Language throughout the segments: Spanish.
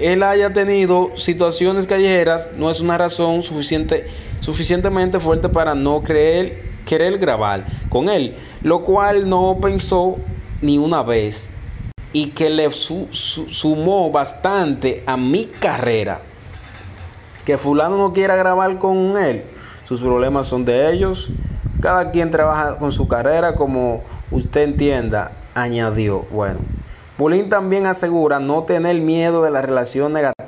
él haya tenido situaciones callejeras no es una razón suficiente, suficientemente fuerte para no creer, querer grabar con él, lo cual no pensó ni una vez y que le sumó bastante a mi carrera. Que fulano no quiera grabar con él, sus problemas son de ellos, cada quien trabaja con su carrera como usted entienda, añadió. Bueno. Bulín también asegura no tener miedo de la relación negativa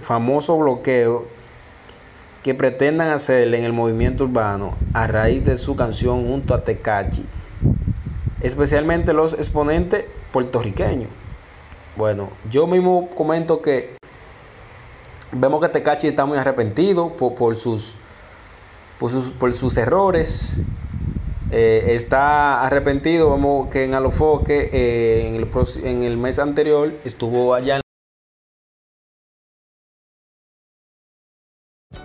Famoso bloqueo que pretendan hacerle en el movimiento urbano a raíz de su canción junto a Tecachi, especialmente los exponentes puertorriqueños. Bueno, yo mismo comento que vemos que Tecachi está muy arrepentido por, sus, por, sus, por sus errores eh, está arrepentido. Vemos que en Alofoque, eh, en, el, en el mes anterior, estuvo allá en